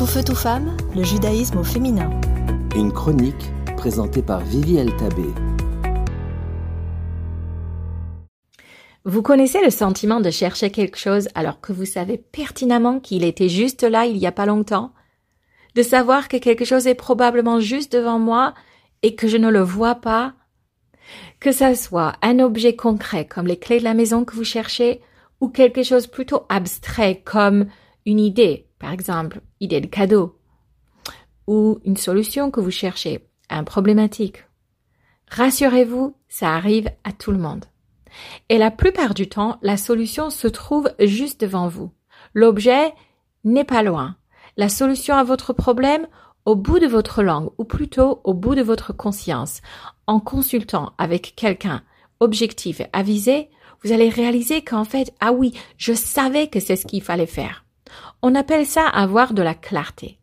Tout feu, tout femme, le judaïsme au féminin. Une chronique présentée par Vivi Tabé. Vous connaissez le sentiment de chercher quelque chose alors que vous savez pertinemment qu'il était juste là il y a pas longtemps? De savoir que quelque chose est probablement juste devant moi et que je ne le vois pas? Que ça soit un objet concret comme les clés de la maison que vous cherchez ou quelque chose plutôt abstrait comme une idée, par exemple, idée de cadeau, ou une solution que vous cherchez à un problématique. Rassurez-vous, ça arrive à tout le monde. Et la plupart du temps, la solution se trouve juste devant vous. L'objet n'est pas loin. La solution à votre problème au bout de votre langue, ou plutôt au bout de votre conscience, en consultant avec quelqu'un objectif avisé, vous allez réaliser qu'en fait, ah oui, je savais que c'est ce qu'il fallait faire. On appelle ça avoir de la clarté.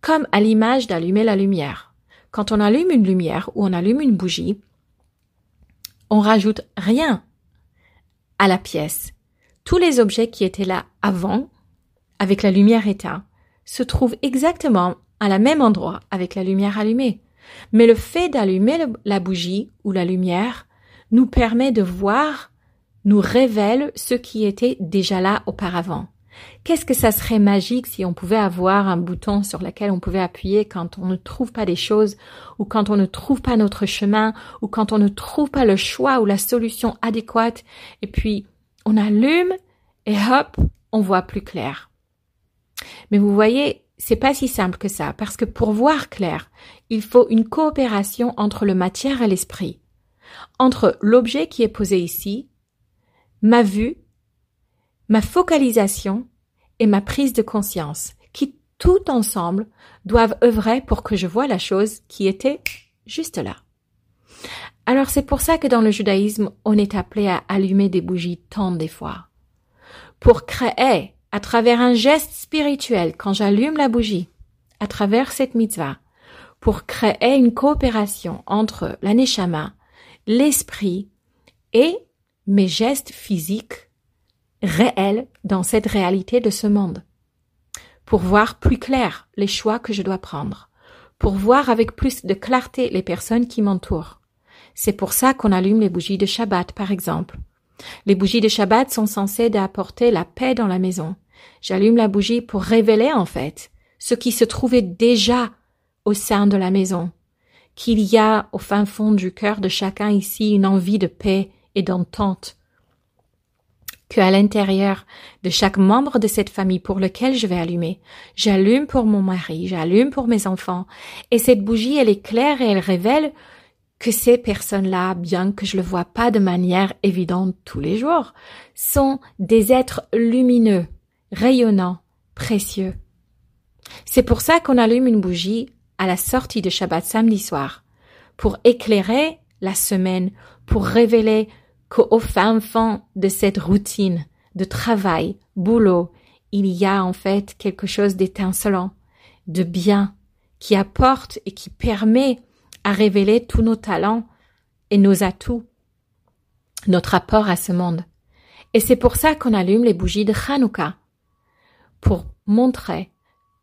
Comme à l'image d'allumer la lumière. Quand on allume une lumière ou on allume une bougie, on rajoute rien à la pièce. Tous les objets qui étaient là avant, avec la lumière éteinte, se trouvent exactement à la même endroit avec la lumière allumée. Mais le fait d'allumer la bougie ou la lumière nous permet de voir, nous révèle ce qui était déjà là auparavant. Qu'est-ce que ça serait magique si on pouvait avoir un bouton sur lequel on pouvait appuyer quand on ne trouve pas des choses, ou quand on ne trouve pas notre chemin, ou quand on ne trouve pas le choix ou la solution adéquate, et puis on allume et hop, on voit plus clair. Mais vous voyez, c'est pas si simple que ça, parce que pour voir clair, il faut une coopération entre le matière et l'esprit, entre l'objet qui est posé ici, ma vue ma focalisation et ma prise de conscience, qui tout ensemble doivent œuvrer pour que je vois la chose qui était juste là. Alors c'est pour ça que dans le judaïsme, on est appelé à allumer des bougies tant des fois. Pour créer, à travers un geste spirituel, quand j'allume la bougie, à travers cette mitzvah, pour créer une coopération entre la l'esprit et mes gestes physiques réel dans cette réalité de ce monde, pour voir plus clair les choix que je dois prendre, pour voir avec plus de clarté les personnes qui m'entourent. C'est pour ça qu'on allume les bougies de Shabbat, par exemple. Les bougies de Shabbat sont censées apporter la paix dans la maison. J'allume la bougie pour révéler, en fait, ce qui se trouvait déjà au sein de la maison, qu'il y a au fin fond du cœur de chacun ici une envie de paix et d'entente, que à l'intérieur de chaque membre de cette famille pour lequel je vais allumer. J'allume pour mon mari, j'allume pour mes enfants. Et cette bougie, elle est claire et elle révèle que ces personnes-là, bien que je le vois pas de manière évidente tous les jours, sont des êtres lumineux, rayonnants, précieux. C'est pour ça qu'on allume une bougie à la sortie de Shabbat samedi soir, pour éclairer la semaine, pour révéler qu'au fin fond de cette routine de travail, boulot, il y a en fait quelque chose d'étincelant, de bien, qui apporte et qui permet à révéler tous nos talents et nos atouts, notre apport à ce monde. Et c'est pour ça qu'on allume les bougies de Hanouka, pour montrer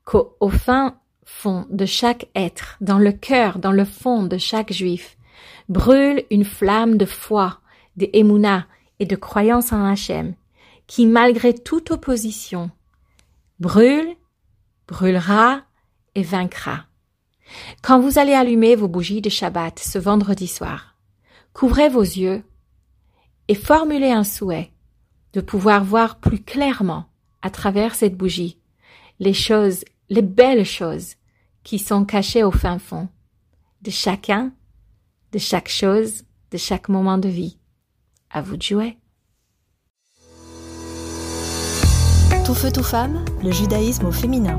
qu'au fin fond de chaque être, dans le cœur, dans le fond de chaque juif, brûle une flamme de foi, de Emouna et de croyance en Hachem, qui malgré toute opposition brûle, brûlera et vaincra. Quand vous allez allumer vos bougies de Shabbat ce vendredi soir, couvrez vos yeux et formulez un souhait de pouvoir voir plus clairement à travers cette bougie les choses, les belles choses qui sont cachées au fin fond de chacun, de chaque chose, de chaque moment de vie. À vous de jouer. Tout feu, tout femme, le judaïsme au féminin.